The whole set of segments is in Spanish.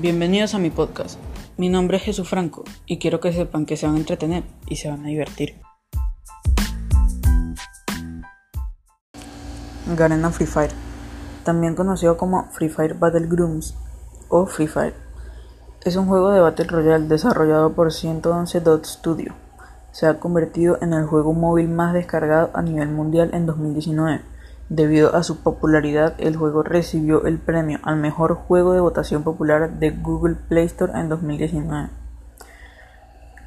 Bienvenidos a mi podcast. Mi nombre es Jesús Franco y quiero que sepan que se van a entretener y se van a divertir. Garena Free Fire, también conocido como Free Fire Battlegrounds o Free Fire. Es un juego de Battle Royale desarrollado por 111 Dot Studio. Se ha convertido en el juego móvil más descargado a nivel mundial en 2019 Debido a su popularidad, el juego recibió el premio al mejor juego de votación popular de Google Play Store en 2019.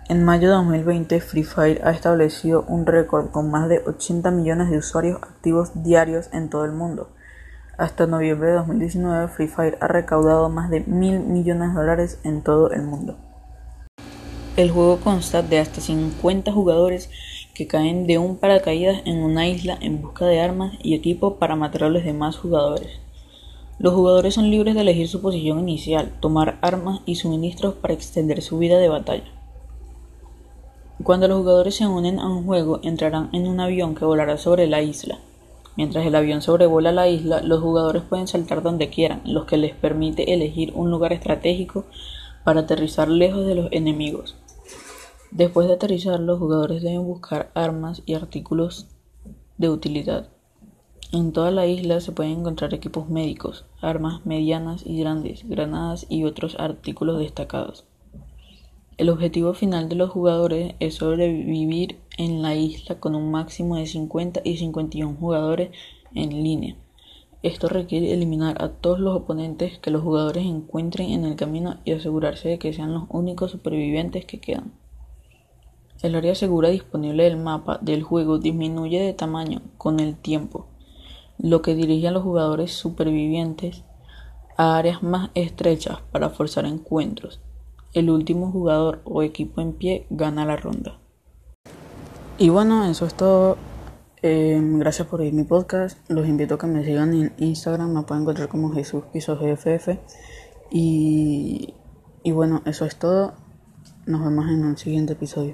En mayo de 2020, Free Fire ha establecido un récord con más de 80 millones de usuarios activos diarios en todo el mundo. Hasta noviembre de 2019, Free Fire ha recaudado más de mil millones de dólares en todo el mundo. El juego consta de hasta 50 jugadores que caen de un paracaídas en una isla en busca de armas y equipo para matar a los demás jugadores. Los jugadores son libres de elegir su posición inicial, tomar armas y suministros para extender su vida de batalla. Cuando los jugadores se unen a un juego, entrarán en un avión que volará sobre la isla. Mientras el avión sobrevuela la isla, los jugadores pueden saltar donde quieran, lo que les permite elegir un lugar estratégico para aterrizar lejos de los enemigos. Después de aterrizar, los jugadores deben buscar armas y artículos de utilidad. En toda la isla se pueden encontrar equipos médicos, armas medianas y grandes, granadas y otros artículos destacados. El objetivo final de los jugadores es sobrevivir en la isla con un máximo de 50 y 51 jugadores en línea. Esto requiere eliminar a todos los oponentes que los jugadores encuentren en el camino y asegurarse de que sean los únicos supervivientes que quedan. El área segura disponible del mapa del juego disminuye de tamaño con el tiempo, lo que dirige a los jugadores supervivientes a áreas más estrechas para forzar encuentros. El último jugador o equipo en pie gana la ronda. Y bueno, eso es todo. Em, gracias por oír mi podcast. Los invito a que me sigan en Instagram. Me pueden encontrar como Jesús Piso GFF. Y, y bueno, eso es todo. Nos vemos en un siguiente episodio.